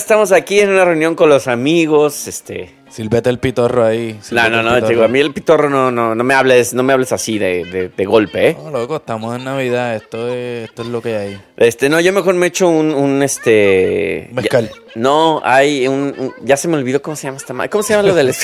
Estamos aquí en una reunión con los amigos, este... Silvete el pitorro ahí. No, no, no, chico, a mí el pitorro no, no, no me hables, no me hables así de, de, de golpe, ¿eh? No, loco, estamos en Navidad, esto es, esto es lo que hay. Este, no, yo mejor me echo un, un este... Mezcal. ya- no, hay un, un- Ya se me olvidó cómo se llama esta madre. ¿Cómo se llama lo del...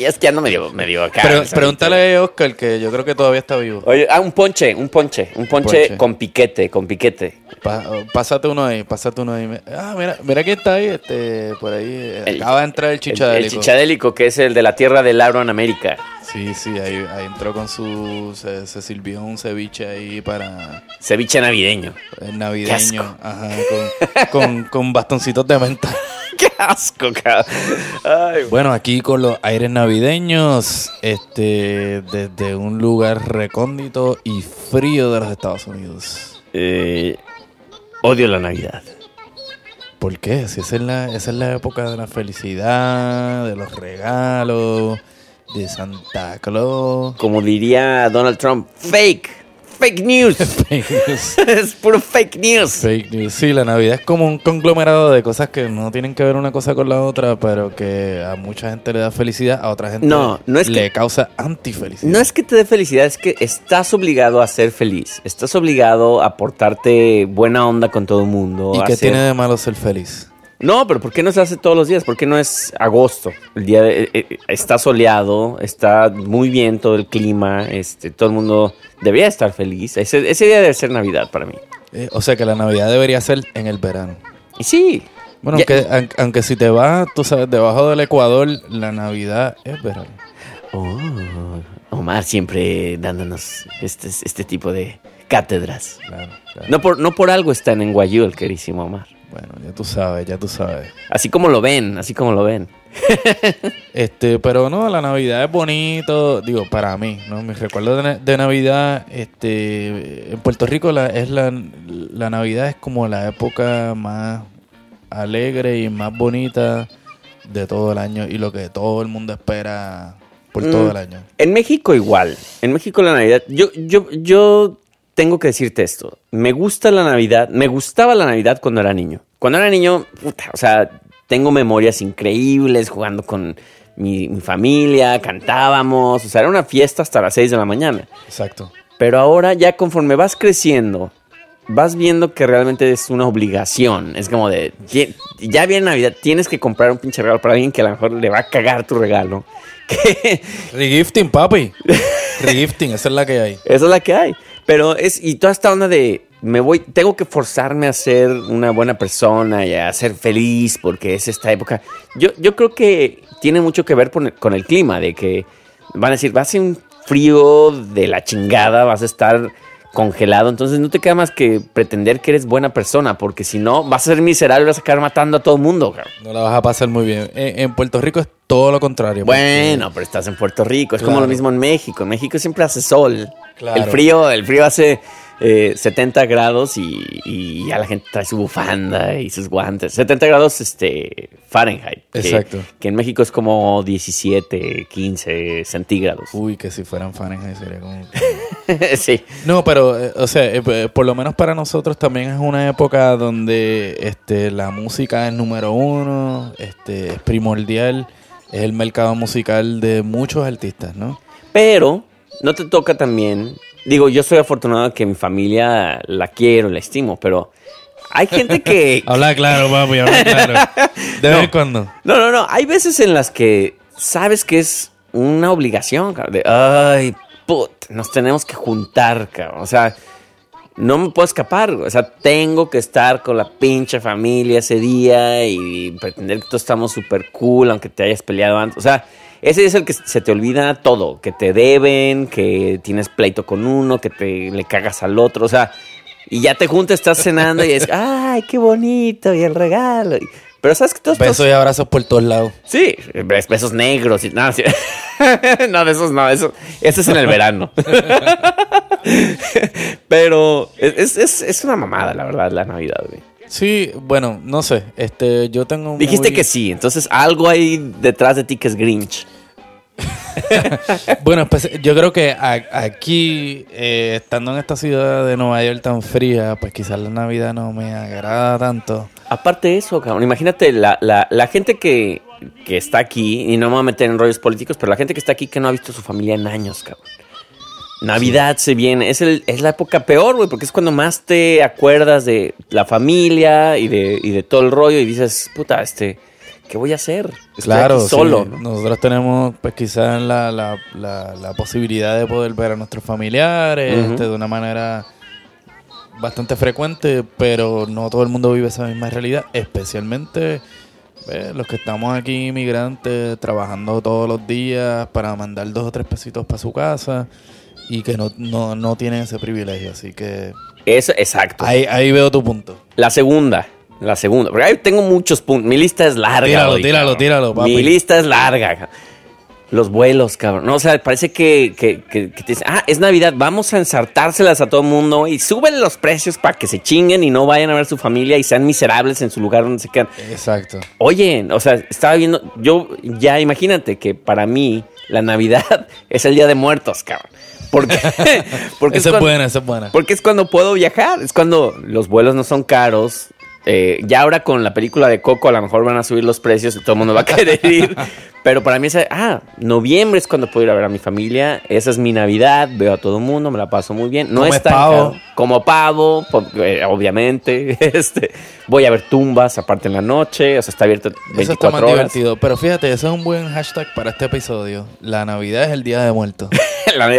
y es que ya no me dio, me dio acá. Pero, pregúntale a Oscar, que yo creo que todavía está vivo. Oye, ah, un ponche, un ponche, un ponche, ponche. con piquete, con piquete. Pa- pásate uno ahí, pásate uno ahí. Ah, mira, mira quién está ahí, este, por ahí. eh, El- Acaba de entrar el El, chichadélico. el chichadélico, que es el de la tierra del agro en América. Sí, sí, ahí, ahí entró con su. Se, se sirvió un ceviche ahí para Ceviche navideño. el Qué navideño. Ajá, con, con, con bastoncitos de menta. ¡Qué asco, cabrón! Ay, Bueno, aquí con los aires navideños, este, desde un lugar recóndito y frío de los Estados Unidos. eh, odio la Navidad. ¿Por qué? Si esa es la, esa es la época de la felicidad, de los regalos, de Santa Claus. Como diría Donald Trump, fake. Fake news. Fake news. es puro fake news. Fake news. Sí, la Navidad es como un conglomerado de cosas que no tienen que ver una cosa con la otra, pero que a mucha gente le da felicidad, a otra gente No, no es le que- causa antifelicidad. No es que te dé felicidad, es que estás obligado a ser feliz. Estás obligado a portarte buena onda con todo el mundo. ¿Y qué ser- tiene de malo ser feliz? No, pero ¿por qué no se hace todos los días? ¿Por qué no es agosto? El día de- eh, eh, está soleado, está muy bien todo el clima, este, todo el mundo debería estar feliz. Ese, ese día debe ser Navidad para mí. Eh, o sea que la Navidad debería ser en el verano. Y sí. Bueno, Ya- aunque, aun- aunque si te vas, tú sabes, debajo del Ecuador, la Navidad es verano. Oh, Omar siempre dándonos este, este tipo de cátedras. Claro, claro. No por, no por algo están en Guayú, el querísimo Omar. Bueno, ya tú sabes, ya tú sabes. Así como lo ven, así como lo ven. Este, pero no, la Navidad es bonito, digo, para mí, ¿no? Mis recuerdos de Navidad, este, en Puerto Rico la, es la, la Navidad es como la época más alegre y más bonita de todo el año y lo que todo el mundo espera por Mm. todo el año. En México igual. En México la Navidad. Yo, yo, yo tengo que decirte esto. Me gusta la Navidad. Me gustaba la Navidad cuando era niño. Cuando era niño, puta, o sea, tengo memorias increíbles jugando con mi, mi familia, cantábamos. O sea, era una fiesta hasta las 6 de la mañana. Exacto. Pero ahora ya conforme vas creciendo, vas viendo que realmente es una obligación. Es como de, "Ye- ya viene Navidad, tienes que comprar un pinche regalo para alguien que a lo mejor le va a cagar tu regalo. Regifting, papi. Regifting, esa es la que hay. esa es la que hay. Pero es, y toda esta onda de, me voy, tengo que forzarme a ser una buena persona y a ser feliz porque es esta época. Yo, yo creo que tiene mucho que ver con el, con el clima, de que van a decir, va a ser un frío de la chingada, vas a estar congelado, entonces no te queda más que pretender que eres buena persona, porque si no, vas a ser miserable y vas a acabar matando a todo el mundo. cabrón. No la vas a pasar muy bien. En, en Puerto Rico es todo lo contrario. porque- Bueno, pero estás en Puerto Rico, es como lo mismo en México. En México siempre hace sol. Claro. El frío, el frío hace eh, 70 grados y, y ya la gente trae su bufanda y sus guantes. 70 grados este Fahrenheit. que- Exacto. Que en México es como 17, 15 centígrados. Uy, que si fueran Fahrenheit sería como... sí. No, pero, eh, o sea, eh, eh, por lo menos para nosotros también es una época donde este, la música es número uno, este, es primordial, es el mercado musical de muchos artistas, ¿no? Pero no te toca también. Digo, yo soy afortunado que mi familia la quiero, la estimo, pero hay gente que. Habla claro, papi, habla claro. De vez en cuando. No, no, no. Hay veces en las que sabes que es una obligación, cabrón. De, ay, put, nos tenemos que juntar, cabrón. O sea, no me puedo escapar. O sea, tengo que estar con la pinche familia ese día y pretender que todos estamos súper cool, aunque te hayas peleado antes. O sea, ese es el que se te olvida todo. Que te deben, que tienes pleito con uno, que te le cagas al otro. O sea, y ya te juntas, estás cenando y es, ay, qué bonito, y el regalo. Y- Pero sabes que todos Besos y abrazos por todos lados. Sí, bes- besos negros y nada. sí. no, de esos no, eso, eso es en el verano. Pero es, es, es una mamada, la verdad, la Navidad, güey. Sí, bueno, no sé. Este, yo tengo. Dijiste muy- que sí, entonces algo hay detrás de ti que es Grinch. bueno, pues yo creo que a- aquí, eh, estando en esta ciudad de Nueva York tan fría, pues quizás la Navidad no me agrada tanto. Aparte de eso, cabrón, imagínate la, la, la gente que, que está aquí, y no me voy a meter en rollos políticos, pero la gente que está aquí que no ha visto a su familia en años, cabrón. Navidad se viene, es, el, es la época peor, güey, porque es cuando más te acuerdas de la familia y de, y de todo el rollo y dices, puta, este, ¿qué voy a hacer? Estoy Claro, aquí solo, sí. ¿no? Nosotros tenemos, pues quizás la, la, la, la posibilidad de poder ver a nuestros familiares este, de una manera bastante frecuente, pero no todo el mundo vive esa misma realidad, especialmente eh, los que estamos aquí inmigrantes trabajando todos los días para mandar dos o tres pesitos para su casa y que no, no, no tienen ese privilegio. Así que Eso, exacto. ahí, ahí veo tu punto. La segunda, la segunda. Porque ahí tengo muchos puntos. Mi lista es larga. Tíralo, hoy, tíralo, cabrón. tíralo, papi. Mi lista es larga. Los vuelos, cabrón. No, o sea, parece que, que, que- que te dicen, ah, es Navidad, vamos a ensartárselas a todo el mundo y suben los precios para que se chinguen y no vayan a ver a su familia y sean miserables en su lugar donde se quedan. Exacto. Oye, o sea, estaba viendo, yo ya imagínate que para mí la Navidad es el Día de Muertos, cabrón. Porque, porque Esa es cuando- buena, es buena. porque es cuando puedo viajar, es cuando los vuelos no son caros. Eh, ya ahora con la película de Coco a lo mejor van a subir los precios y todo el mundo va a querer ir. Pero para mí es, ah, noviembre es cuando puedo ir a ver a mi familia. Esa es mi Navidad, veo a todo el mundo, me la paso muy bien. No es tan pavo. Como pavo, po- eh, obviamente. Este, voy a ver tumbas aparte en la noche, o sea, está abierto 24 Eso está más horas. divertido. Pero fíjate, ese es un buen hashtag para este episodio. La Navidad es el Día de Muertos. La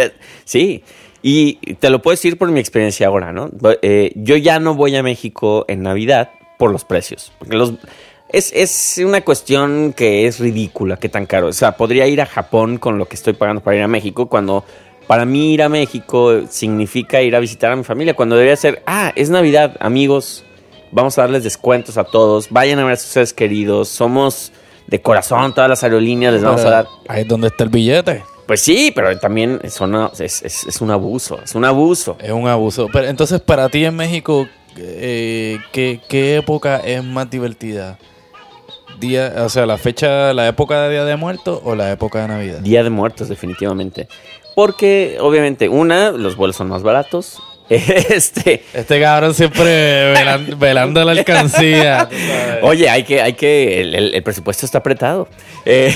sí. Y te lo puedo decir por mi experiencia ahora, ¿no? Eh, yo ya no voy a México en Navidad por los precios. Porque los. Es, es una cuestión que es ridícula, que tan caro. O sea, podría ir a Japón con lo que estoy pagando para ir a México, cuando para mí ir a México significa ir a visitar a mi familia, cuando debería ser, ah, es Navidad, amigos, vamos a darles descuentos a todos, vayan a ver a sus seres queridos, somos de corazón, todas las aerolíneas les vamos a dar Ahí es donde está el billete. Pues sí, pero también son una- es, es- es un abuso, es un abuso. Es un abuso. Pero entonces, para ti en México, eh, ¿qué, qué época es más divertida? Día, o sea, la fecha, la época de Día de Muertos o la época de Navidad. Día de Muertos, definitivamente. Porque, obviamente, una, los vuelos son más baratos. Este, Este cabrón siempre velan- velando la alcancía. oye, hay que, hay que, el, el- el presupuesto está apretado. Eh,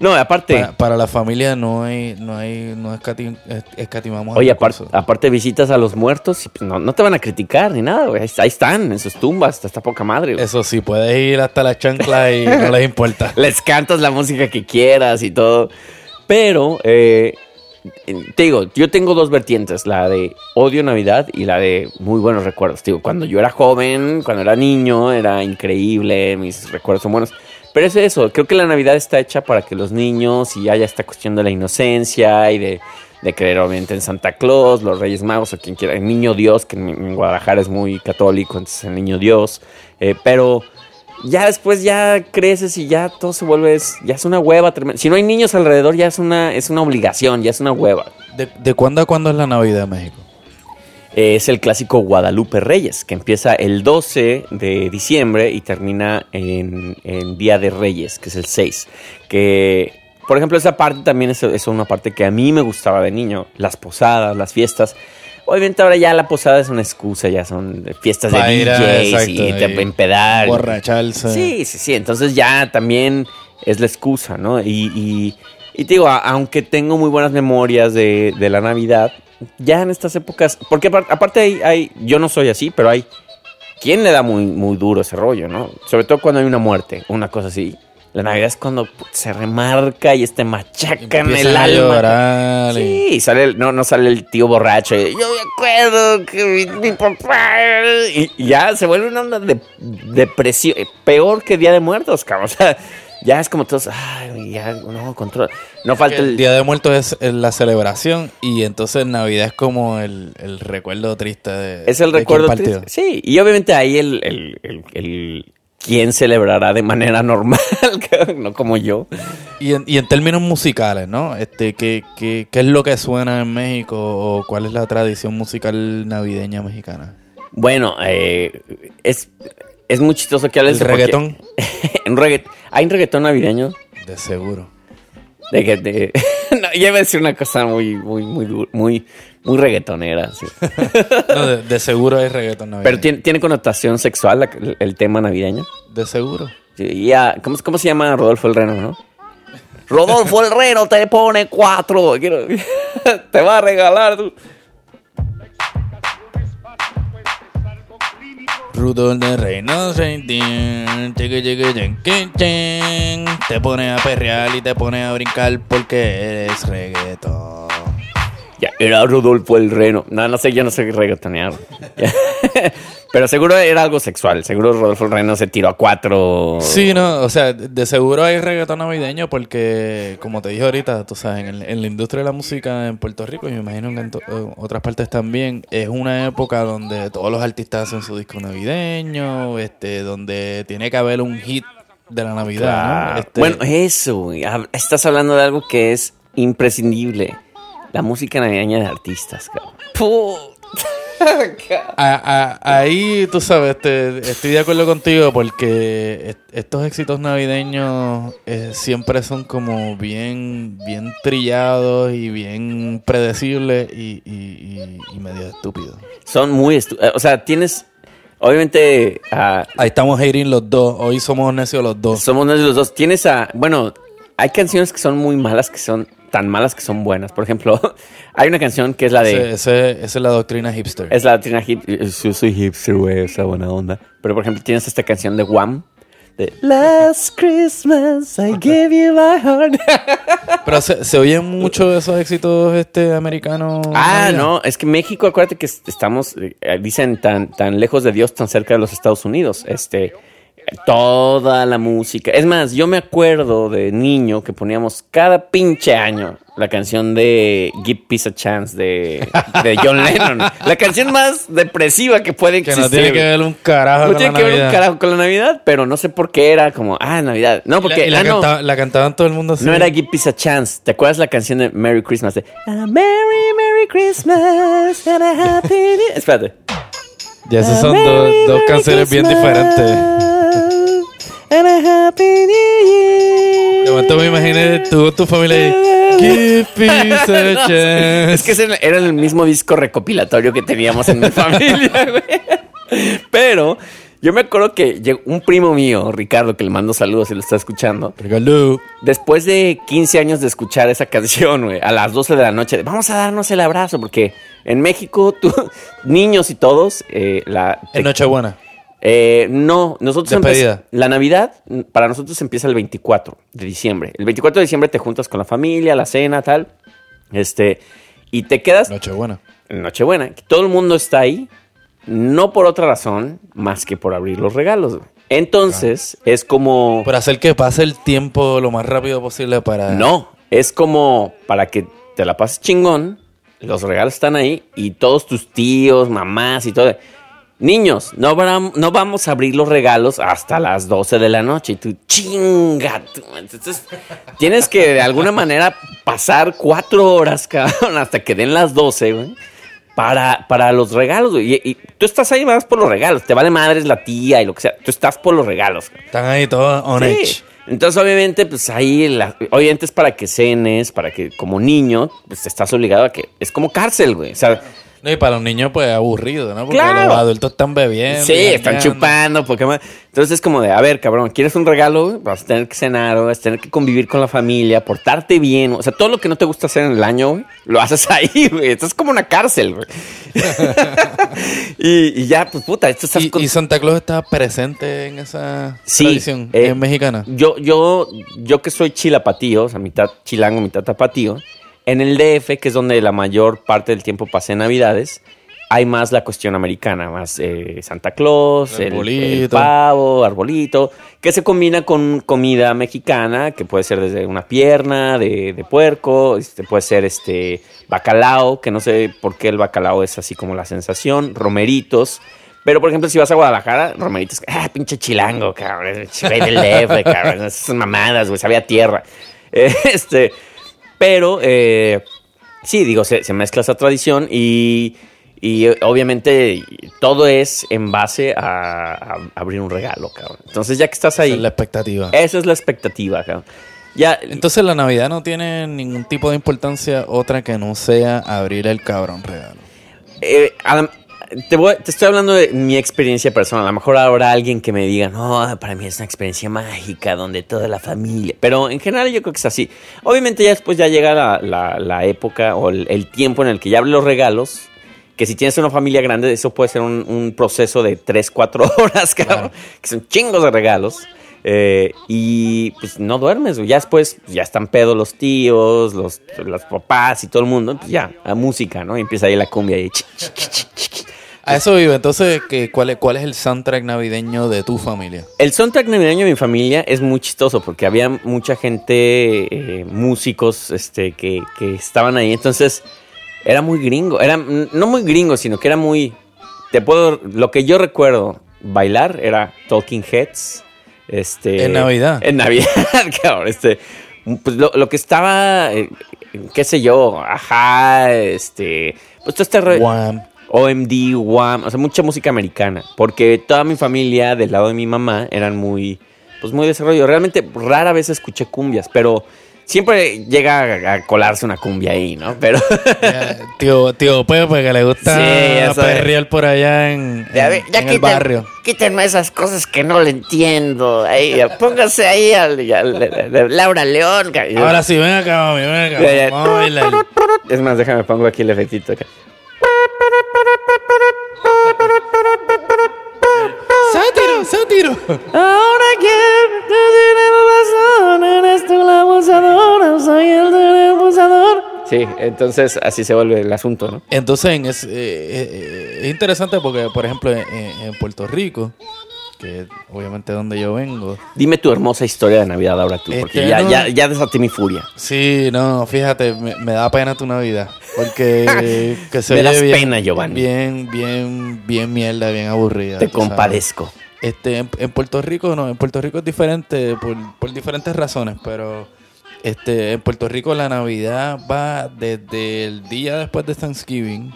no, aparte, para, para la familia no hay, no hay, no escati- es- escatimamos. oye, en aparte, visitas a los muertos y pues, no, no te van a criticar ni nada, güey. Ahí, están, en sus tumbas, está poca madre. güey. Eso sí, puedes ir hasta la chancla y no les importa. les cantas la música que quieras y todo. Pero, eh, te digo, yo tengo dos vertientes, la de odio Navidad y la de muy buenos recuerdos. Te digo, cuando yo era joven, cuando era niño, era increíble, mis recuerdos son buenos. Pero es eso, creo que la Navidad está hecha para que los niños y haya esta cuestión de la inocencia y de, creer obviamente en Santa Claus, los Reyes Magos o quien quiera, el Niño Dios, que en, en Guadalajara es muy católico, entonces el Niño Dios. Eh, pero ya después ya creces y ya todo se vuelve, ya es una hueva tremenda. Si no hay niños alrededor ya es una, es una obligación, ya es una hueva. ¿De, de cuándo a cuándo es la Navidad en México? Eh, es el clásico Guadalupe Reyes, que empieza el 12 de diciembre y termina en, en Día de Reyes, que es el 6. Que, por ejemplo, esa parte también es, es una parte que a mí me gustaba de niño. Las posadas, las fiestas. Obviamente ahora ya la posada es una excusa, ya son fiestas de Pa' ir a- DJs exacto, y te empedar. Borracharse. Sí, sí, sí. Entonces ya también es la excusa, ¿no? Y, y, y te digo, aunque tengo muy buenas memorias de, de la Navidad, ya en estas épocas, porque apar- aparte hay, hay- yo no soy así, pero hay quien le da muy, muy duro ese rollo, ¿no? Sobre todo cuando hay una muerte, una cosa así. La Navidad es cuando se remarca y este machaca en el alma. llorar y- Sí, sale el- no, no sale el tío borracho. y, Yo me acuerdo que mi, mi papá. Y, y ya se vuelve una onda de depresión. eh, Peor que Día de Muertos, cabrón. O sea, ya es como todos. Ay, ya, no, control. No falta el el. Día de Muertos es la celebración y entonces Navidad es como el, el recuerdo triste de Es el de recuerdo. triste. Sí, y obviamente ahí el. el, ¿Quién celebrará de manera normal? no como yo. Y en, y en términos musicales, ¿no? Este, ¿qué, qué, qué es lo que suena en México o cuál es la tradición musical navideña mexicana? Bueno, eh, es, es muy chistoso que hables ¿El de porque- reggaetón? en regga- ¿Hay un reggaetón navideño? De seguro. De que de... no, ya iba a decir una cosa muy, muy, muy, muy, muy reggaetonera. sí. No, de, de seguro hay reggaetón navideño. Pero tiene, tiene connotación sexual la- el, tema navideño. De seguro. Sí, ya, ¿cómo, ¿Cómo se llama Rodolfo el Reno, no? Rodolfo el Reno te pone cuatro. Quiero- te va a regalar. tú. Rudolf de chin. te pone a perrear y te pone a brincar porque eres reggaetón. Ya, era Rodolfo el Reno. No, no sé, yo no sé reggaetonear. Pero seguro era algo sexual. Seguro Rodolfo el Reno se tiró a cuatro. Sí, no, o sea, de seguro hay reggaetón navideño porque, como te dije ahorita, tú sabes, en, en la industria de la música en Puerto Rico y me imagino que en otras partes también, es una época donde todos los artistas hacen su disco navideño, este, donde tiene que haber un hit de la Navidad, ¿no? Este, Bueno, eso, Estás hablando de algo que es imprescindible. La música navideña de artistas, cabrón. Puta. A- a- ahí, tú sabes, te- estoy de acuerdo contigo porque est- estos éxitos navideños eh, siempre son como bien, bien trillados y bien predecibles y, y- y- y medio estúpidos. Son muy... estu- eh, O sea, tienes... Obviamente... ah, Ahí estamos hating los dos, hoy somos necios los dos. somos de los dos. Tienes a... Bueno, hay canciones que son muy malas que son... Tan malas que son buenas. Por ejemplo, hay una canción que es la de... Ese- ese- esa es la doctrina hipster. Es la Trina hip. Yo soy hipster, güey, esa buena onda. Pero por ejemplo, tienes esta canción de Wham. De Last Christmas I gave you my heart. Pero se, se oyen mucho esos éxitos este americanos. ah, allá. no, es que México, acuérdate que est- estamos, eh, dicen, tan, tan lejos de Dios, tan cerca de los Estados Unidos. Este, toda la música. Es más, yo me acuerdo de niño que poníamos cada pinche año la canción de Give Peace a Chance de, de John Lennon. La canción más depresiva que puede Que existir. no tiene que ver un carajo No con tiene la que ver un Navidad. carajo con la Navidad, pero no sé por qué era como, ah, Navidad. No, Y la- porque y la, ah, no, la cantaban todo el mundo así. no era Give Peace a Chance. ¿Te acuerdas la canción de Merry Christmas? De A Merry, Merry Christmas and a Happy New Espérate. Ya esas son dos, canciones bien diferentes. And a Happy New Year. De momento me imaginé tú tu familia ahí. Give peace a No, chance. Es que ese era el mismo disco recopilatorio que teníamos en mi familia, güey. Pero yo me acuerdo que llegó un primo mío, Ricardo, que le mando saludos si lo está escuchando. Regalo. Después de 15 años de escuchar esa canción, güey, a las 12 de la noche, vamos a darnos el abrazo, porque en México, tú, niños y todos, eh, la... Es Nochebuena. Eh, no, nosotros la Navidad mm, para nosotros empieza el 24 de diciembre. El 24 de diciembre te juntas con la familia, la cena, tal. Este, y te quedas Nochebuena. en Nochebuena. Todo el mundo está ahí, no por otra razón más que por abrir los regalos. Entonces, es como Por hacer que pase el tiempo lo más rápido posible para. no, es como para que te la pases chingón, los regalos están ahí y todos tus tíos, mamás y todo. Niños, no, no vamos a abrir los regalos hasta las 12 de la noche. Y tú, chinga. tú". Entonces, tienes que de alguna manera pasar cuatro horas, cabrón, hasta que den las 12, güey. Para, para los regalos. Y, y tú estás ahí más por los regalos. Te vale madres la tía y lo que sea. Tú estás por los regalos. güey. Están ahí todos on Sí. edge. Entonces, obviamente, pues ahí, la- obviamente es para que cenes, para que como niño, pues estás obligado a que, es como cárcel, güey. O sea, No, y para los niños, pues aburrido, ¿no? Porque Claro. los adultos están bebiendo. sí, están chupando, Pokémon. Entonces es como de, a ver, cabrón, ¿quieres un regalo? Vas a tener que cenar, vas a tener que convivir con la familia, portarte bien. O sea, todo lo que no te gusta hacer en el año, güey, lo haces ahí, güey. Esto es como una cárcel, güey. y, y ya, pues puta, esto estás ¿Y, con- y Santa Claus está presente en esa Sí, tradición eh, ¿Es mexicana. Yo, yo, yo que soy chilapatío, o sea, mitad chilango, mitad tapatío, en el DF, que es donde la mayor parte del tiempo pasé Navidades, hay más la cuestión americana, más eh, Santa Claus, el, el pavo, arbolito, que se combina con comida mexicana, que puede ser desde una pierna de, de puerco, este, puede ser este bacalao, que no sé por qué el bacalao es así como la sensación, romeritos. Pero, por ejemplo, si vas a Guadalajara, romeritos, ah, pinche chilango, cabrón, del DF, cabrón, esas mamadas, güey, sabía tierra. Este, pero, eh, sí, digo, se, se mezcla esa tradición y, y, obviamente todo es en base a, a abrir un regalo, cabrón. Entonces, ya que estás ahí, Esa es la expectativa. esa es la expectativa, cabrón. Ya, Entonces la Navidad no tiene ningún tipo de importancia otra que no sea abrir el cabrón regalo. eh, Adam, te, voy- te estoy hablando de mi experiencia personal. A lo mejor habrá alguien que me diga, no, para mí es una experiencia mágica donde toda la familia. Pero en general yo creo que es así. Obviamente ya después ya llega la, la- la época o el, el tiempo en el que ya los regalos. Que si tienes una familia grande, eso puede ser un, un proceso de 3, 4 horas, cabrón. Que son chingos de regalos. Eh, y pues no duermes, ya después pues, ya están pedos los tíos, los, los papás y todo el mundo, pues ya, a música, ¿no? Y empieza ahí la cumbia y A eso vive. Entonces, ¿qué, cuál, es, ¿cuál es el soundtrack navideño de tu familia? El soundtrack navideño de mi familia es muy chistoso porque había mucha gente, eh, músicos, este, que, que estaban ahí. Entonces, era muy gringo. Era, no muy gringo, sino que era muy. Te puedo. Lo que yo recuerdo bailar era Talking Heads. Este, En Navidad. En Navidad, cabrón. Este, pues lo, lo que estaba. eh, qué sé yo. Ajá. Este. Pues todo este rollo-. OMD, Wham, o sea, mucha música americana, porque toda mi familia del lado de mi mamá eran muy, pues muy desarrollo. Realmente rara vez escuché cumbias, pero siempre llega a, a colarse una cumbia ahí, ¿no? Pero Ya, tío, tío Pepe, que le gusta Sí, perrear por allá en, Ya, en- ve- ya en el barrio. Quítenme esas cosas que no le entiendo. Ahí, póngase ahí al, al- al- al- Laura León. Ahora sí, ven acá, mami, ven acá. Ya. Es más, déjame pongo aquí el efectito. acá. ¡Sátiro, sátiro! Ahora que razón, eres tú la abusadora, soy el del abusador. Sí, entonces así se vuelve el asunto, ¿no? Entonces, en es, eh, eh, es interesante porque, por ejemplo, en, en Puerto Rico, que obviamente es donde yo vengo, Dime tu hermosa historia de Navidad ahora tú, porque Este, ya, no. ya, ya desaté mi furia. Sí, no, fíjate, me, me da pena tu Navidad. Porque que se Me das bien, pena, Giovanni. Bien, bien, bien mierda, bien aburrida. Te sabes. compadezco. Este, en, en Puerto Rico no, en Puerto Rico es diferente por, por diferentes razones, pero este, en Puerto Rico la Navidad va desde el día después de Thanksgiving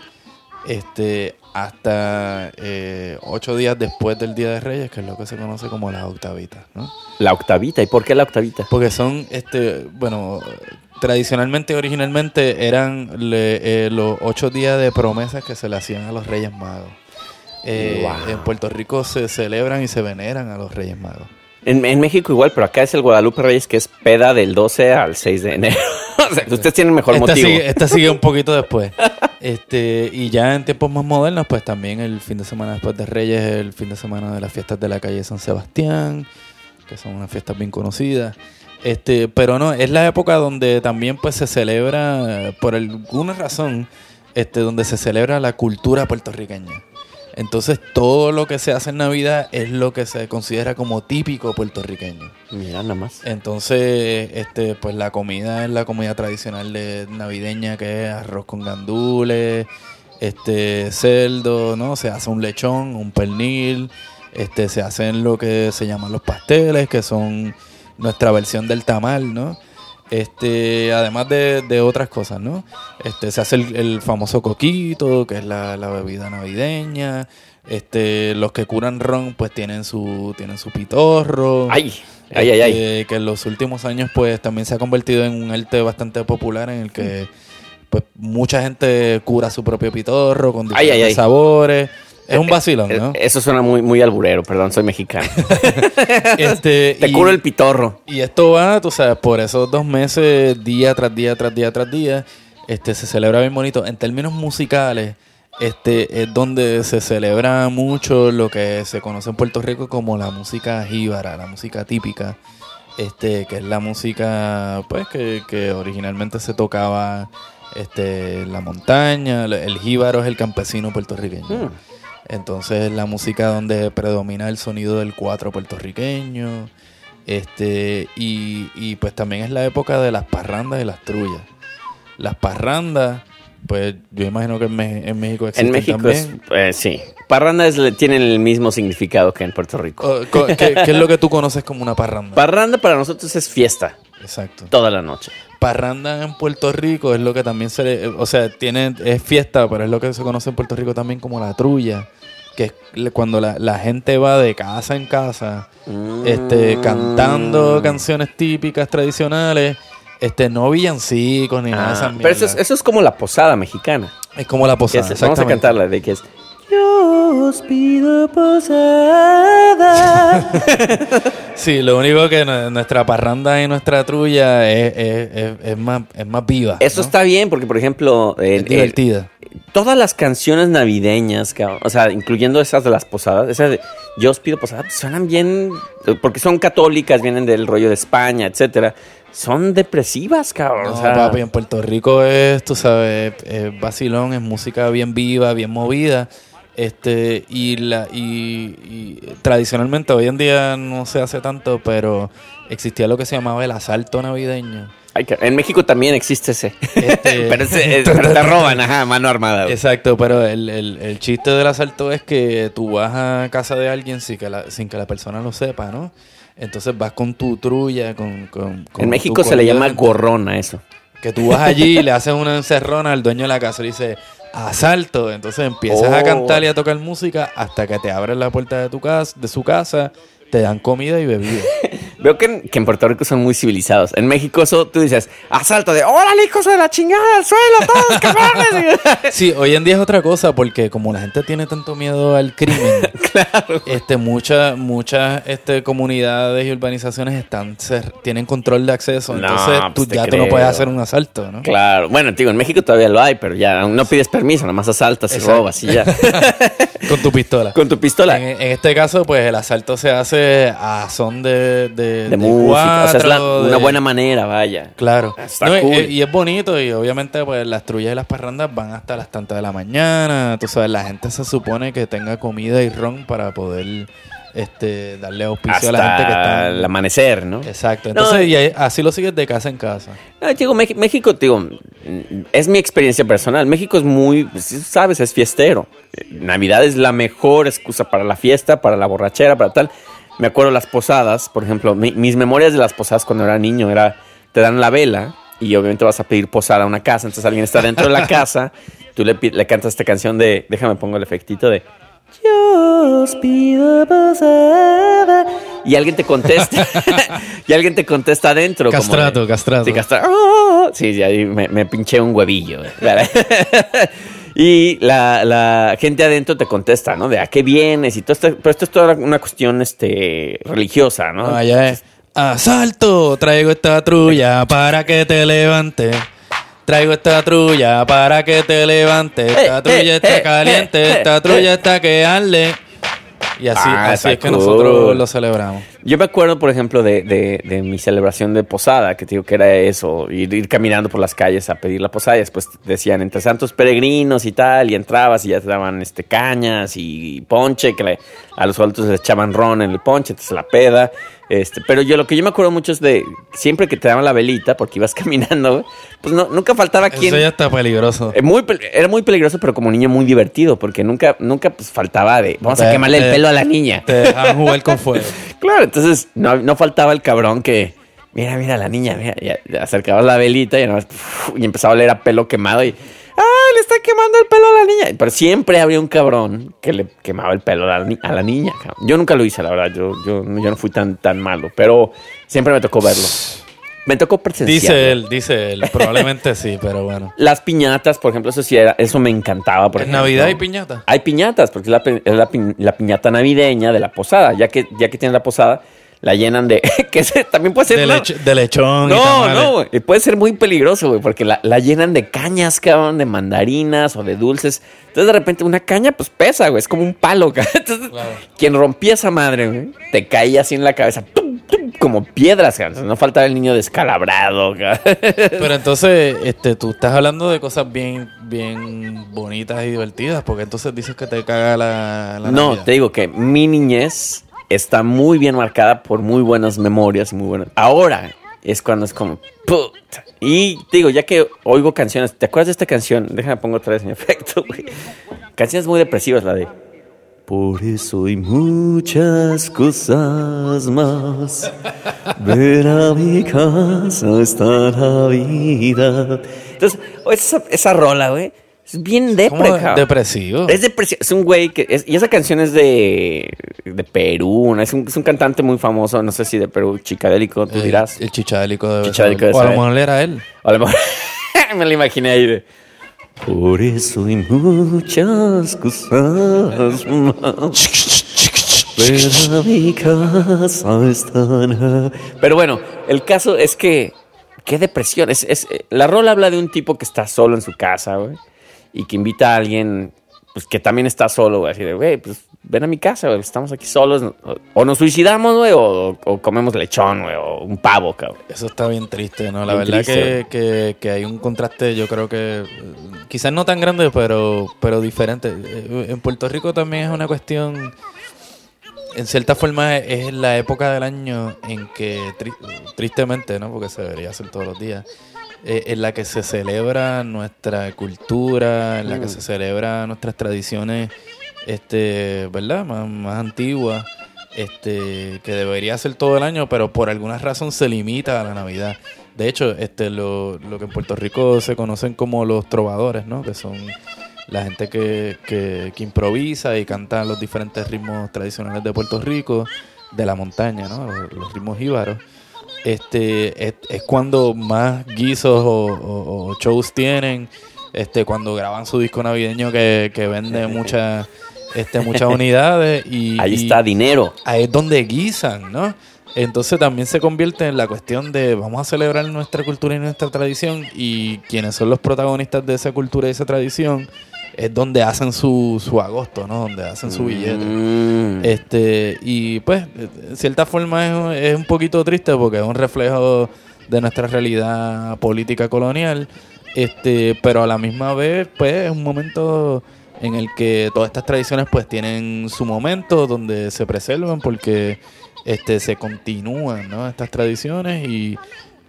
este, hasta eh, ocho días después del Día de Reyes, que es lo que se conoce como las octavitas, ¿no? La octavita. ¿Y por qué la octavita? Porque son, este, bueno, tradicionalmente, originalmente eran le- eh, los ocho días de promesas que se le hacían a los Reyes Magos. Eh, Wow. En Puerto Rico se celebran y se veneran a los Reyes Magos. En, en México igual, pero acá es el Guadalupe Reyes, que es peda del 12 al 6 de enero. o sea, ustedes tienen mejor esta, motivo. sigue, esta sigue un poquito después. Este, y ya en tiempos más modernos, pues también el fin de semana después de Reyes, es el fin de semana de las fiestas de la calle San Sebastián, que son unas fiestas bien conocidas. Este, pero no, es la época donde también pues se celebra, por alguna razón, este, donde se celebra la cultura puertorriqueña. Entonces todo lo que se hace en Navidad es lo que se considera como típico puertorriqueño. Mira, nada más. Entonces, este, pues la comida es la comida tradicional de navideña, que es arroz con gandules, este, cerdo, ¿no? Se hace un lechón, un pernil, este, se hacen lo que se llaman los pasteles, que son nuestra versión del tamal, ¿no? Este, además de, de otras cosas, ¿no? Este, se hace el, el famoso coquito, que es la, la bebida navideña. Este, los que curan ron, pues tienen su, tienen su pitorro. Ay, ay, ay, ay. Este, que en los últimos años pues también se ha convertido en un arte bastante popular en el que pues mucha gente cura su propio pitorro con diferentes sabores. Es un vacilón, Eh, ¿no? Eso suena muy, muy alburero, perdón, soy mexicano. Este, Te y- curo el pitorro. Y esto va, tú sabes, por esos dos meses, día tras día, tras día, tras día, este, se celebra bien bonito. En términos musicales, este, es donde se celebra mucho lo que se conoce en Puerto Rico como la música jíbara, la música típica, este, que es la música, pues, que, que originalmente se tocaba, este, en la montaña. El jíbaro es el campesino puertorriqueño. Mm. Entonces la música donde predomina el sonido del cuatro puertorriqueño. Este, y, y pues también es la época de las parrandas y las trullas. Las parrandas, pues yo imagino que en, México existen En México es, también. eh, sí. Parrandas tienen el mismo significado que en Puerto Rico. Oh, ¿Qué, qué es lo que tú conoces como una parranda? Parranda para nosotros es fiesta, Exacto. toda la noche. Parranda en Puerto Rico es lo que también se le, o sea, tiene, es fiesta, pero es lo que se conoce en Puerto Rico también como la trulla, que es cuando la, la gente va de casa en casa, este, cantando canciones típicas, tradicionales, este, no villancicos ni nada de Ah, esas pero eso es, mierdas. eso es como la posada mexicana. Es como la posada. es- vamos a cantarla de que es. Yo os pido posada. Sí, lo único que nu- nuestra parranda y nuestra trulla es, es- es- es más, es más viva. Eso ¿no? está bien porque, por ejemplo, Es el- el- divertida. todas las canciones navideñas, cabrón, o sea, incluyendo esas de las posadas, esas de Yo os pido posada, pues, suenan bien, porque son católicas, vienen del rollo de España, etcétera. Son depresivas, cabrón. No, o sea, papi, en Puerto Rico es, tú sabes, es vacilón, es música bien viva, bien movida. Este, y la, y, y tradicionalmente hoy en día no se hace tanto, pero existía lo que se llamaba el asalto navideño. ay, en México también existe ese. Este- pero, ese- eh, pero te roban, ajá, mano armada. Exacto, pero el, el- el chiste del asalto es que tú vas a casa de alguien sin que la, sin que la persona lo sepa, ¿no? Entonces vas con tu trulla, con... con- con En México se le llama gorrón a eso. Que tú vas allí y le haces una encerrona al dueño de la casa y dice asalto. Entonces empiezas a Oh. cantar y a tocar música hasta que te abren la puerta de tu casa, de su casa, te dan comida y bebida. Veo que en, que en Puerto Rico son muy civilizados. En México eso tú dices, asalto de, órale, hijos de la chingada, al suelo, todos cabrones. Sí, hoy en día es otra cosa porque como la gente tiene tanto miedo al crimen, este, muchas muchas este, comunidades y urbanizaciones están tienen control de acceso. No, Entonces tú, pues te ya tú no creo. puedes hacer un asalto, ¿no? claro. Bueno, digo, en México todavía lo hay, pero ya no pides permiso, nada más asaltas y Exacto. robas y ya. Con tu pistola. Con tu pistola. En, en este caso, pues el asalto se hace a son de, de, de música. o sea, es la- cuatro, una buena manera, vaya. Claro. Está No, y- cool. y, es bonito y obviamente pues las trullas y las parrandas van hasta las tantas de la mañana. Tú sabes, la gente se supone que tenga comida y ron para poder este darle auspicio Hasta a la gente que está... el amanecer, ¿no? Exacto. No, Entonces, y ahí- así lo sigues de casa en casa. No, digo, México, digo, es mi experiencia personal. México es muy, sabes, es fiestero. Navidad es la mejor excusa para la fiesta, para la borrachera, para tal. Me acuerdo las posadas, por ejemplo, mi- mis memorias de las posadas cuando era niño era, te dan la vela y obviamente vas a pedir posada a una casa, entonces alguien está dentro de la casa, tú le, le cantas esta canción de, déjame pongo el efectito de... Yo os pido posada. Y alguien te contesta. y alguien te contesta adentro. como Castrato, de- castrato. Sí, ¡Ah! Sí, sí, ahí me, me pinché un huevillo. y la, la gente adentro te contesta, ¿no? De a qué vienes y todo esto. Pero esto es toda una cuestión este, religiosa, ¿no? No, allá es asalto, traigo esta trulla para que te levantes. Traigo esta trulla para que te levantes. Esta Eh, trulla eh, está eh, caliente, esta trulla está que arde. Y así, Ah, así es que cool. nosotros lo celebramos. Yo me acuerdo, por ejemplo, de, de- de mi celebración de posada, que te digo que era eso, ir, ir caminando por las calles a pedir la posada y después decían entre santos peregrinos y tal, y entrabas y ya te daban este cañas y ponche, que le- a los adultos les echaban ron en el ponche, entonces la peda. Este, pero yo lo que yo me acuerdo mucho es de siempre que te daban la velita, porque ibas caminando, pues no, nunca faltaba quien. Eso ya está peligroso. Eh, Muy, era muy peligroso, pero como niño muy divertido, porque nunca, nunca pues, faltaba de vamos a Te- quemarle el pelo a la niña. Te dejan jugar con fuego. Claro, entonces no, no faltaba el cabrón que, mira, mira la niña, mira, ya, ya acercabas la velita y, nada más, y empezaba a oler a pelo quemado y, ¡ah, le está quemando el pelo a la niña! Pero siempre había un cabrón que le quemaba el pelo a la, ni- a la niña. cabrón. Yo nunca lo hice, la verdad, yo, yo, yo no fui tan, tan malo, pero siempre me tocó verlo. Me tocó presenciar. Dice él, dice él. Probablemente sí, pero bueno. Las piñatas, por ejemplo, eso sí era, eso me encantaba. Por ¿En ejemplo. Navidad hay piñata? Hay piñatas, porque es la, la, la piñata navideña de la posada. Ya que, ya que tienes la posada, la llenan de. que ese también puede ser. De, lech- de lechón no, no, güey. y Puede ser muy peligroso, güey, porque la, la llenan de cañas, cabrón, de mandarinas o de dulces. Entonces, de repente, una caña, pues pesa, güey. Es como un palo, cabrón. Entonces, Claro. quien rompía esa madre, güey, te caía así en la cabeza, ¡tum, tum! como piedras, cabrón. No faltaba el niño descalabrado, cabrón. Pero entonces, este, tú estás hablando de cosas bien, bien bonitas y divertidas, porque entonces dices que te caga la, la No, Navidad. te digo que mi niñez está muy bien marcada por muy buenas memorias muy buenas. Ahora es cuando es como puta. Y digo, ya que oigo canciones, ¿te acuerdas de esta canción? Déjame pongo otra vez en efecto, güey. Canciones muy depresivas, la de Por eso y muchas cosas más. Ven a mi casa esta Navidad. Entonces, esa, esa rola, güey. Es bien depre, cabrón. depresivo. Es depresión. Es un güey que. es- y esa canción es de. de Perú. ¿no? Es, un, es un cantante muy famoso, no sé si de Perú, chicadélico, tú El- dirás. El chichadélico de Chichadélico debe O a lo mejor era él. A lo mejor- me lo imaginé ahí de. Por eso hay muchas cosas más. Pero mi casa es tan- Pero bueno, el caso es que. Qué depresión. Es, es, la rola habla de un tipo que está solo en su casa, güey. Y que invita a alguien pues, que también está solo, güey. Así de, güey, pues ven a mi casa, güey. Estamos aquí solos. O, o nos suicidamos, güey. O, o comemos lechón, güey. O un pavo, cabrón. Eso está bien triste, ¿no? La Bien verdad triste. que, que, que hay un contraste, yo creo que quizás no tan grande, pero, pero diferente. Eh, En Puerto Rico también es una cuestión, en cierta forma es la época del año en que, tri- tristemente, ¿no? Porque se debería hacer todos los días, eh, en la que se celebra nuestra cultura, en la que Mm. se celebra nuestras tradiciones, este, ¿verdad? Más, más antiguas este que debería ser todo el año, pero por alguna razón se limita a la Navidad. De hecho, este lo, lo que en Puerto Rico se conocen como los trovadores, ¿no? Que son la gente que, que, que improvisa y canta los diferentes ritmos tradicionales de Puerto Rico, de la montaña, ¿no? Los, los ritmos jíbaros. Este es, es cuando más guisos o, o- o shows tienen, este cuando graban su disco navideño que, que vende muchas este, muchas unidades y Ahí y- está dinero. ahí es donde guisan, ¿no? Entonces también se convierte en la cuestión de vamos a celebrar nuestra cultura y nuestra tradición y quienes son los protagonistas de esa cultura y esa tradición es donde hacen su, su agosto, ¿no? Donde hacen su billete. Mm. Este, y pues, en cierta forma es, es un poquito triste porque es un reflejo de nuestra realidad política colonial. Este, pero a la misma vez, pues, es un momento en el que todas estas tradiciones pues tienen su momento donde se preservan porque este se continúan, ¿no? Estas tradiciones y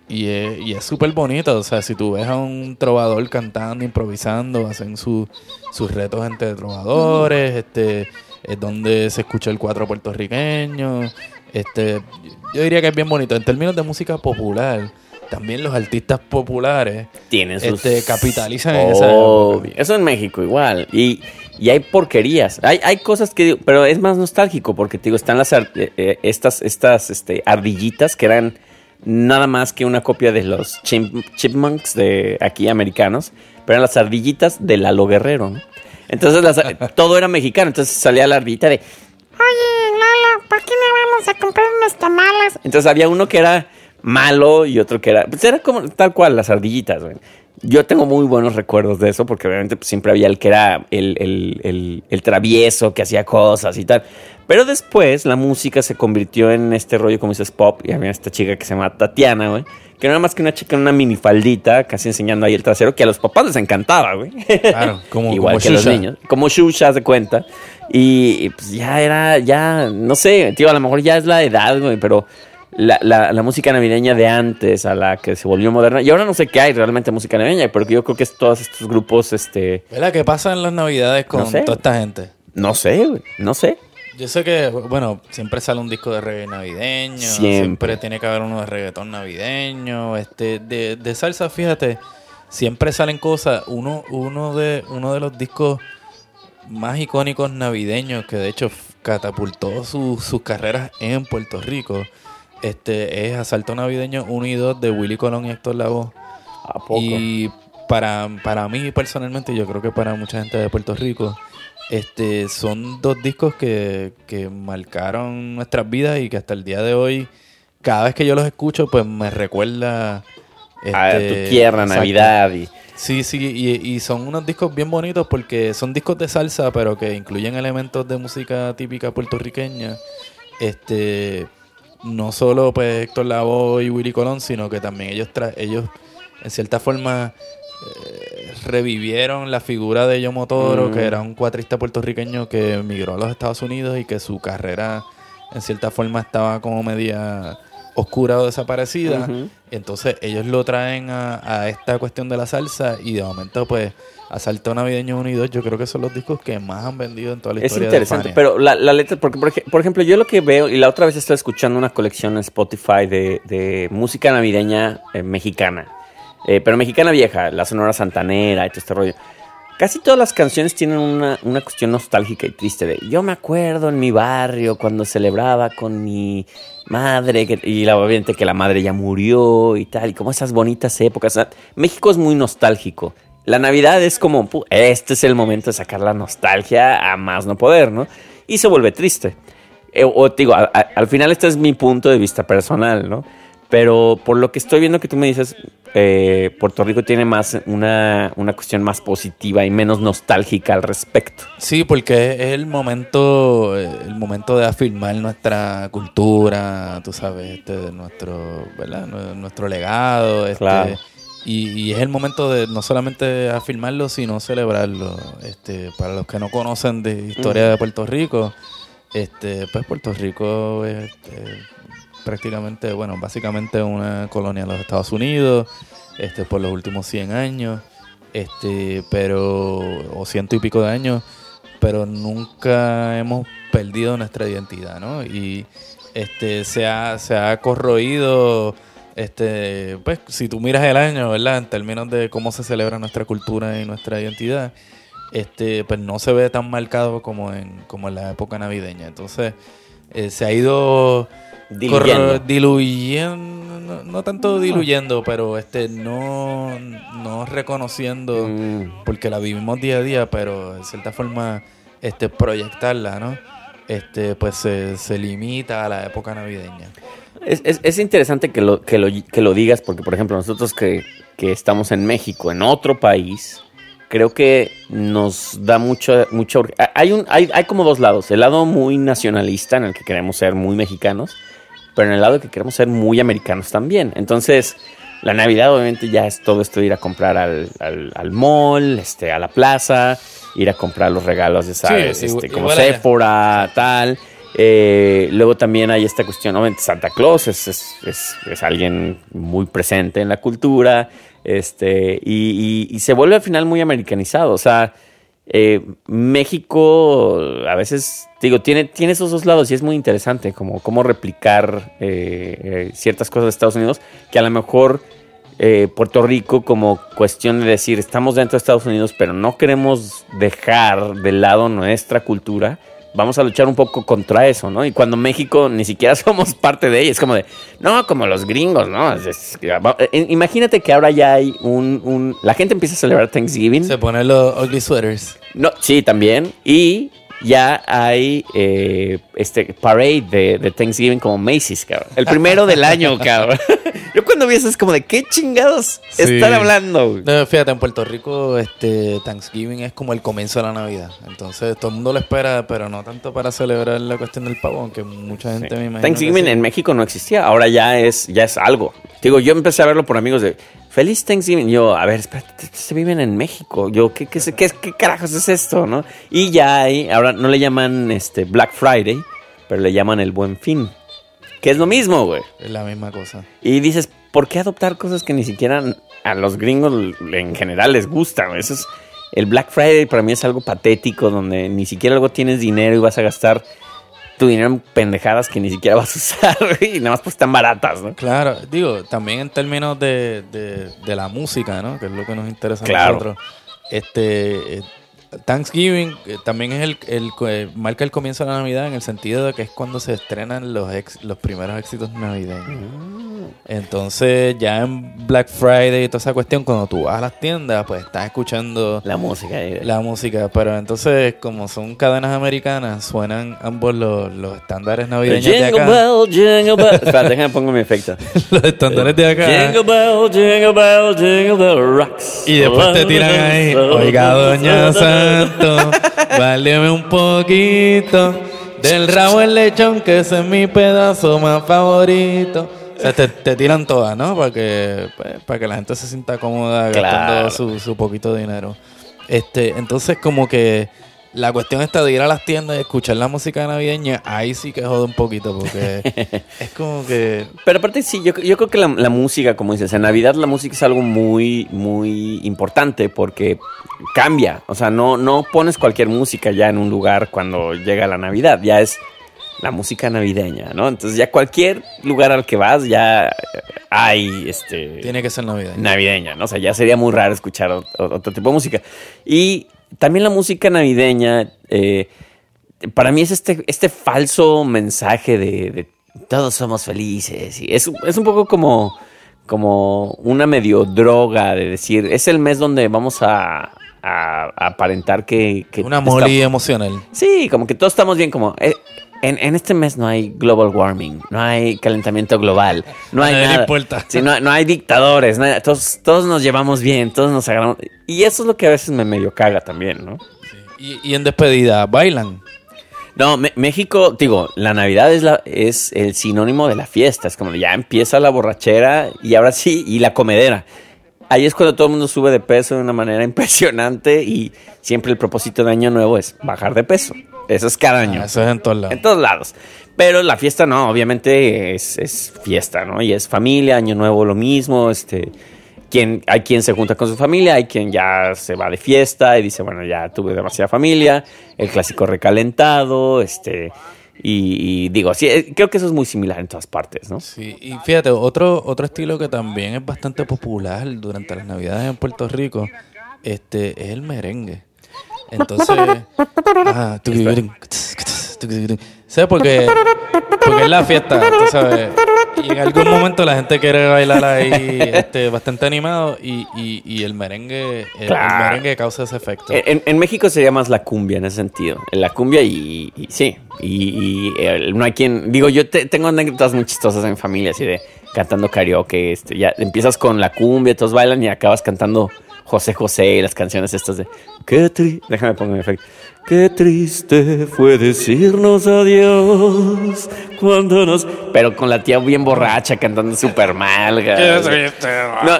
y es y es súper bonito, o sea, si tú ves a un trovador cantando, improvisando, hacen su- sus retos entre trovadores, este, es donde se escucha el cuatro puertorriqueño, este, yo diría que es bien bonito. En términos de música popular, también los artistas populares Tienen sus... este, capitalizan en esa Obvio. época. Eso en México igual. Y, y hay porquerías. Hay, hay cosas que... digo, Pero es más nostálgico porque, te digo, están las... eh, eh, estas estas este, ardillitas que eran nada más que una copia de los chim- chipmunks de aquí americanos. Pero eran las ardillitas de Lalo Guerrero, ¿no? Entonces las- todo era mexicano. Entonces salía la ardillita de... Oye, Lalo, ¿por qué no vamos a comprar unos tamales? Entonces había uno que era malo y otro que era. Pues era como tal cual, las ardillitas, güey. Yo tengo muy buenos recuerdos de eso, porque obviamente pues, siempre había el que era el, el- el- el travieso, que hacía cosas y tal. Pero después la música se convirtió en este rollo, como dices, pop, y había esta chica que se llama Tatiana, güey. Que no era más que una chica en una minifaldita, casi enseñando ahí el trasero, que a los papás les encantaba, güey. Claro, como, Igual como que los Xuxa. niños. Como Shusha se cuenta. Y, y, pues ya era, ya, no sé, tío, a lo mejor ya es la edad, güey, pero la, la, la música navideña de antes a la que se volvió moderna. Y ahora no sé qué hay realmente música navideña, porque yo creo que es todos estos grupos, este, ¿Verdad? ¿Qué pasa en las navidades con No sé. toda esta gente? no sé, güey, no sé. Yo sé que, bueno, siempre sale un disco de reggae navideño, Siempre. siempre, tiene que haber uno de reggaetón navideño, este, de, de salsa, fíjate, siempre salen cosas, uno, uno de, uno de los discos más icónicos navideños que de hecho catapultó su- sus carreras en Puerto Rico, este, es Asalto Navideño 1 y 2 de Willy Colón y Héctor Lavoe. ¿A poco? Y para, para mí personalmente, yo creo que para mucha gente de Puerto Rico, este son dos discos que, que marcaron nuestras vidas y que hasta el día de hoy, cada vez que yo los escucho, pues me recuerda... a este, tu tierra, exacto. Navidad y... Sí, sí, y, y son unos discos bien bonitos porque son discos de salsa, pero que incluyen elementos de música típica puertorriqueña. Este, no solo pues Héctor Lavoe y Willy Colón, sino que también ellos tra ellos en cierta forma eh, revivieron la figura de Yomo Toro, Mm. que era un cuatrista puertorriqueño que emigró a los Estados Unidos y que su carrera en cierta forma estaba como media oscura o desaparecida. Entonces ellos lo traen a, a esta cuestión de la salsa y de momento pues Asalto Navideño 1 y 2 yo creo que son los discos que más han vendido en toda la Es historia interesante, de Fania. pero la, la letra, porque por, ej- por ejemplo, yo lo que veo, y la otra vez estoy escuchando una colección en Spotify de, de música navideña eh, mexicana, Eh, pero mexicana vieja, la Sonora Santanera y todo este rollo. casi todas las canciones tienen una, una cuestión nostálgica y triste de yo me acuerdo en mi barrio cuando celebraba con mi madre que- y la, obviamente que la madre ya murió y tal, y como esas bonitas épocas. O sea, México es muy nostálgico. La Navidad es como, este es el momento de sacar la nostalgia a más no poder, ¿no? Y se vuelve triste. Eh, o te digo, a- a- al final este es mi punto de vista personal, ¿no? Pero por lo que estoy viendo que tú me dices, eh, Puerto Rico tiene más una, una cuestión más positiva y menos nostálgica al respecto. Sí, porque es el momento, eh, el momento de afirmar nuestra cultura, tú sabes, este, nuestro, ¿verdad? Nue- Nuestro legado, este, Claro. Y, y es el momento de no solamente afirmarlo, sino celebrarlo. Este, para los que no conocen de historia de Puerto Rico, este, pues Puerto Rico es este, prácticamente, bueno, básicamente una colonia de los Estados Unidos, este, por los últimos 100 años, este, pero, o ciento y pico de años, pero nunca hemos perdido nuestra identidad, ¿no? Y este, se ha, se ha corroído, este, pues, si tú miras el año, ¿verdad? En términos de cómo se celebra nuestra cultura y nuestra identidad, este, pues no se ve tan marcado como en, como en la época navideña. Entonces, eh, se ha ido Diluyendo. corro- diluyendo, no, no tanto diluyendo, pero este no, no reconociendo, Mm. porque la vivimos día a día, pero de cierta forma este proyectarla, ¿no? Este, pues se, se limita a la época navideña. Es, es- es interesante que lo, que, lo, que lo digas porque, por ejemplo, nosotros que, que estamos en México, en otro país, creo que nos da mucho... mucho hay, un, hay, hay como dos lados. El lado muy nacionalista, en el que queremos ser muy mexicanos, pero en el lado que queremos ser muy americanos también. Entonces, la Navidad obviamente ya es todo esto de ir a comprar al, al, al mall, este, a la plaza, ir a comprar los regalos, ya sabes, sí, este, igual- como igual. Sephora, tal. Eh, luego también hay esta cuestión, obviamente Santa Claus es, es, es- alguien muy presente en la cultura, este, y, y- y se vuelve al final muy americanizado. O sea, eh, México a veces, digo, tiene, tiene esos dos lados y es muy interesante como cómo replicar eh, eh, ciertas cosas de Estados Unidos que a lo mejor eh, Puerto Rico como cuestión de decir, estamos dentro de Estados Unidos, pero no queremos dejar de lado nuestra cultura. Vamos a luchar un poco contra eso, ¿no? Y cuando México ni siquiera somos parte de ella, es como de, no, como los gringos, ¿no? Es- es- va- eh, imagínate que ahora ya hay un, un- La gente empieza a celebrar Thanksgiving. Se ponen los ugly sweaters. No, sí, también. Y ya hay eh, este parade de, de Thanksgiving como Macy's, cabrón. El primero del año, cabrón. Cuando vi eso es como de qué chingados Sí. están hablando. güey? No, fíjate, en Puerto Rico este Thanksgiving es como el comienzo de la Navidad. Entonces todo el mundo lo espera, pero no tanto para celebrar la cuestión del pavo, aunque mucha gente me imagino. Thanksgiving que sí. en México no existía, ahora ya es, ya es algo. Digo, yo empecé a verlo por amigos de Feliz Thanksgiving. Yo, a ver, espérate, se viven en México. Yo, ¿qué, qué, qué, qué carajos es esto, no? Y ya hay, ahora no le llaman este Black Friday, pero le llaman el Buen Fin. Que es lo mismo, güey. Es la misma cosa. Y dices, ¿por qué adoptar cosas que ni siquiera a los gringos en general les gustan? Eso es, el Black Friday para mí es algo patético, donde ni siquiera luego tienes dinero y vas a gastar tu dinero en pendejadas que ni siquiera vas a usar y nada más pues están baratas, ¿no? Claro, digo, también en términos de, de, de la música, ¿no? Que es lo que nos interesa a nosotros. Este, eh, Thanksgiving eh, también es el, el que marca el comienzo de la Navidad en el sentido de que es cuando se estrenan los ex- los primeros éxitos navideños. Entonces, ya en Black Friday y toda esa cuestión, cuando tú vas a las tiendas, pues estás escuchando La música. eh. la música. Pero entonces, como son cadenas americanas, suenan ambos los, los estándares navideños de Jingle acá. bell, jingle bell. Espera, déjame pongo mi efecto. los estándares de acá. Jingle bell, jingle bell, jingle bell rocks. Y después te tiran ahí, oiga, doña Váleme un poquito del rabo el lechón, que ese es mi pedazo más favorito. O sea, te, te tiran todas, ¿no? Para que, pues, para que la gente se sienta cómoda Claro. gastando su, su poquito de dinero. Este, entonces como que la cuestión está de ir a las tiendas y escuchar la música navideña, ahí sí que jode un poquito, porque es como que Pero aparte sí, yo, yo creo que la, la música, como dices, en Navidad la música es algo muy, muy importante porque cambia. O sea, no, no pones cualquier música ya en un lugar cuando llega la Navidad, ya es la música navideña, ¿no? Entonces ya cualquier lugar al que vas ya hay este tiene que ser navideño. navideña, ¿no? O sea, ya sería muy raro escuchar ot- ot- otro tipo de música. Y también la música navideña, eh, para mí es este, este falso mensaje de, de todos somos felices. Y es, es un poco como, como una medio droga de decir, es el mes donde vamos a, a- a aparentar que... que Una está- moli emocional. Sí, como que todos estamos bien, como... eh, en, en este mes no hay global warming, no hay calentamiento global, no hay nada. Sí, no, no hay dictadores, nada, todos, todos nos llevamos bien, todos nos agarramos. Y eso es lo que a veces me medio caga también, ¿no? Y, y en despedida, ¿bailan? No, Me- México, digo, la Navidad es, la, es el sinónimo de la fiesta. Es como ya empieza la borrachera y ahora sí, y la comedera. Ahí es cuando todo el mundo sube de peso de una manera impresionante y siempre el propósito de Año Nuevo es bajar de peso. Eso es cada año. Ah, eso es en todos lados. En todos lados. Pero la fiesta no, obviamente es, es fiesta, ¿no? Y es familia, año nuevo lo mismo, este... Quien, hay quien se junta con su familia, hay quien ya se va de fiesta y dice, bueno, ya tuve demasiada familia, el clásico recalentado, este... Y, y digo, sí, eh, creo que eso es muy similar en todas partes, ¿no? Sí, y fíjate, otro, otro estilo que también es bastante popular durante las navidades en Puerto Rico, este, es el merengue. Entonces, ah. ¿Sabes? Porque, porque es la fiesta, tú sabes. Y en algún momento la gente quiere bailar ahí este, bastante animado y, y, y el merengue el- el, merengue causa ese efecto. En, en México sería más la cumbia en ese sentido. La cumbia y, y sí. Y, y, eh, no hay quien. Digo, yo te- tengo anécdotas muy chistosas en familia, así de cantando karaoke. Este, ya empiezas con la cumbia, todos bailan y acabas cantando José José y las canciones estas de. Qué triste. Déjame poner mi efecto. Qué triste fue decirnos adiós cuando nos. Pero con la tía bien borracha cantando súper mal. güey. No,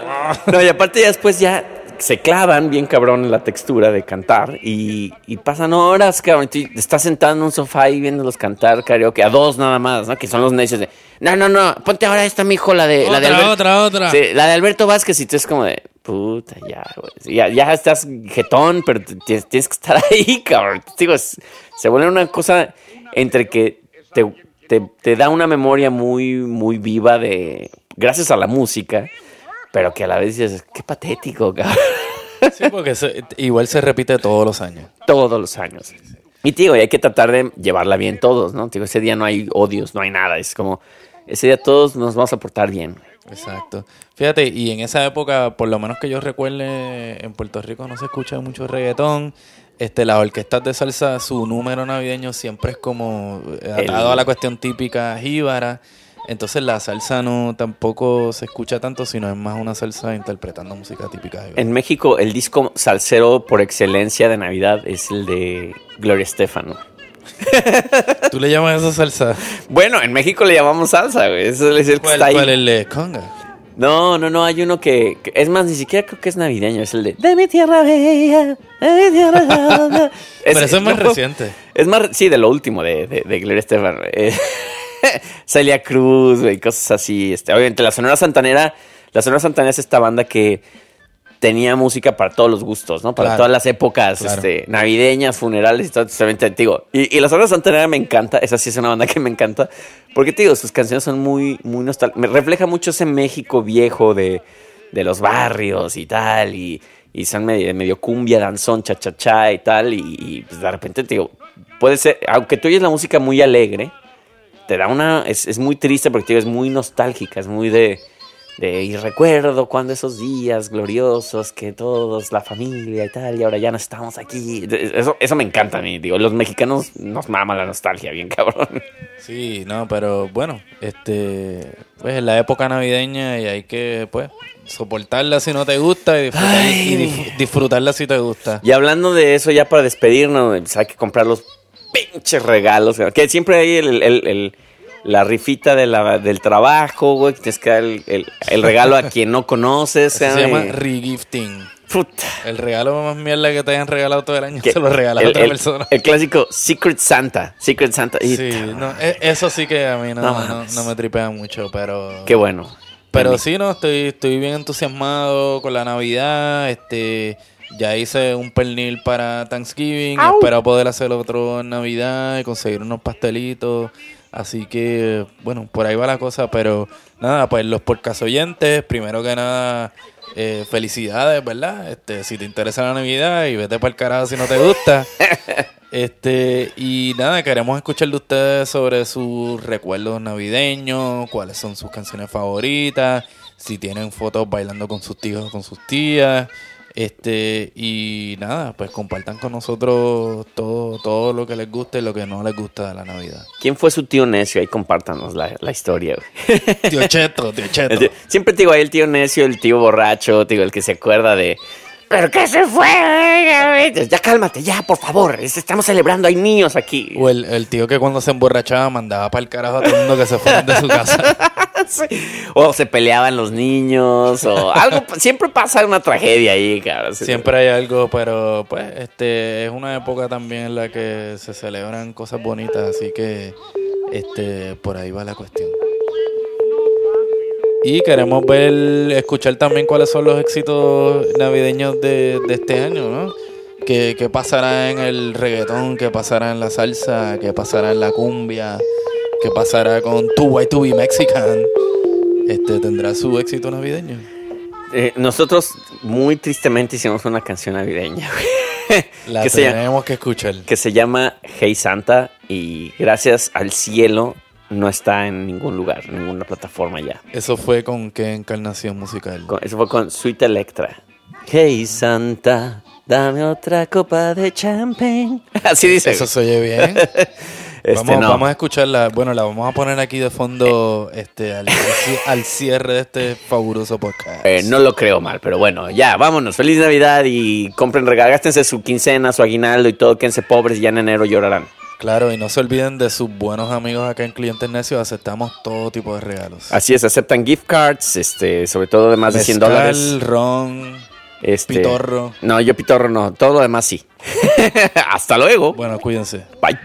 no, y aparte ya después ya se clavan bien cabrón en la textura de cantar y, y pasan horas, cabrón. tú estás sentado en un sofá y viéndolos cantar karaoke a dos nada más, ¿no? Que son los necios de, no, no, no, ponte ahora esta, mijo, la de... la de Otra, Albert- otra, otra. Sí, la de Alberto Vázquez y tú es como de, puta, ya, güey. Ya, ya estás jetón, pero tienes, que estar ahí, cabrón. Digo, se vuelve una cosa entre que te, te, te da una memoria muy, muy viva de, gracias a la música, pero que a la vez dices, qué patético, cabrón. Sí, porque se- igual se repite todos los años. Todos los años. Y digo, y hay que tratar de llevarla bien todos, ¿no? Digo, ese día no hay odios, no hay nada. Es como, ese día todos nos vamos a portar bien. Exacto. Fíjate, y en esa época, por lo menos que yo recuerde, en Puerto Rico no se escucha mucho reggaetón. Este, las orquestas de salsa, su número navideño siempre es como eh, atado El- a la cuestión típica jíbara. Entonces la salsa no tampoco se escucha tanto, sino es más una salsa interpretando música típica jíbara. En México, el disco salsero por excelencia de Navidad es el de Gloria Estefano. ¿Tú le llamas esa salsa? Bueno, en México le llamamos salsa, güey. Ese es el que ¿Cuál, está ahí. cuál es el de conga? No, no, no, hay uno que, que- Es más, ni siquiera creo que es navideño. Es el de... De mi tierra bella, de mi tierra bella". Pero eso es más no, reciente. Es más, sí, de lo último de, de, de Gloria Estefan. Eh, Celia Cruz, güey, cosas así. Este, obviamente, la Sonora Santanera, la Sonora Santanera es esta banda que tenía música para todos los gustos, ¿no? Para Claro. todas las épocas, Claro. este, navideñas, funerales y todo, te digo. Y, y la Sonora Santanera me encanta, esa sí es una banda que me encanta, porque te digo, sus canciones son muy, muy nostálgicas. Me refleja mucho ese México viejo de, de los barrios y tal, y, y son medio, medio cumbia, danzón, cha cha cha y tal, y, y, pues de repente te digo, puede ser, aunque tú oyes la música muy alegre, te da una, es, es muy triste porque te digo, es muy nostálgica, es muy de, de, y recuerdo cuando esos días gloriosos que todos, la familia y tal, y ahora ya no estamos aquí. De- Eso, eso me encanta a mí, digo, los mexicanos nos mama la nostalgia, bien cabrón. Sí, no, pero bueno, este, pues es la época navideña y hay que, pues, soportarla si no te gusta y, disfrutar- Ay. y dif- disfrutarla si te gusta. Y hablando de eso, ya para despedirnos, pues, hay que comprar los pinches regalos, que siempre hay el, el- el- la rifita de la- del trabajo, güey, que tienes que dar el, el- el regalo a quien no conoces. Se llama regifting. Puta. El regalo más mierda que te hayan regalado todo el año Que- se lo regalas a el- otra el- persona. El clásico Secret Santa. Secret Santa. Sí, no, e- eso sí que a mí no, No no, mames. no me tripea mucho, pero... Qué bueno. Pero sí, no, estoy, estoy bien entusiasmado con la Navidad. Este, ya hice un pernil para Thanksgiving. Au. Espero poder hacer otro en Navidad y conseguir unos pastelitos. Así que, bueno, por ahí va la cosa. Pero nada, pues los podcast oyentes, primero que nada, eh, felicidades, ¿verdad? Este, si te interesa la Navidad y vete para el carajo si no te gusta. este, y nada, queremos escuchar de ustedes sobre sus recuerdos navideños, cuáles son sus canciones favoritas, si tienen fotos bailando con sus tíos o con sus tías. Este, y nada, pues compartan con nosotros todo, todo lo que les guste y lo que no les gusta de la Navidad. ¿Quién fue su tío necio? Ahí compártanos la, la historia. Tío Cheto, tío Cheto. Tío- Siempre te digo ahí el tío necio, el tío borracho, digo, el que se acuerda de. ¿Pero qué se fue? Ya cálmate, ya, por favor. es- Estamos celebrando, hay niños aquí. O el, el tío que cuando se emborrachaba mandaba para el carajo a todo el mundo que se fueran de su casa. Sí. O se peleaban los niños, o algo. Siempre pasa una tragedia ahí, cara. Sí. Siempre hay algo, pero pues este es una época también en la que se celebran cosas bonitas, así que este por ahí va la cuestión. Y queremos ver, escuchar también cuáles son los éxitos navideños de, de este año, ¿no? ¿Qué, qué pasará en el reggaetón? ¿Qué pasará en la salsa? ¿Qué pasará en la cumbia? ¿Qué pasará con Tu To Be Mexican? Este, ¿Tendrá su éxito navideño? Eh, nosotros muy tristemente hicimos una canción navideña, La que, se, llama- tenemos que escuchar. que se llama Hey Santa y gracias al cielo no está en ningún lugar, en ninguna plataforma ya. ¿Eso fue con qué encarnación musical? Con- Eso fue con Sweet Electra. Hey Santa, dame otra copa de champagne. Así dice. Eso se oye bien. Este, vamos, no. vamos a escucharla. Bueno, la vamos a poner aquí de fondo este, al, al ci- al cierre de este fabuloso podcast. Eh, no lo creo mal, pero bueno, ya, vámonos. Feliz Navidad y compren regalos. Gástense su quincena, su aguinaldo y todo. Quédense pobres y ya en enero llorarán. Claro, y no se olviden de sus buenos amigos acá en Clientes Necios. Aceptamos todo tipo de regalos. Así es, aceptan gift cards, este, sobre todo de más de 100 Mezcal, dólares. ron, Este, pitorro. No, yo pitorro no. Todo lo demás sí. Hasta luego. Bueno, cuídense. Bye.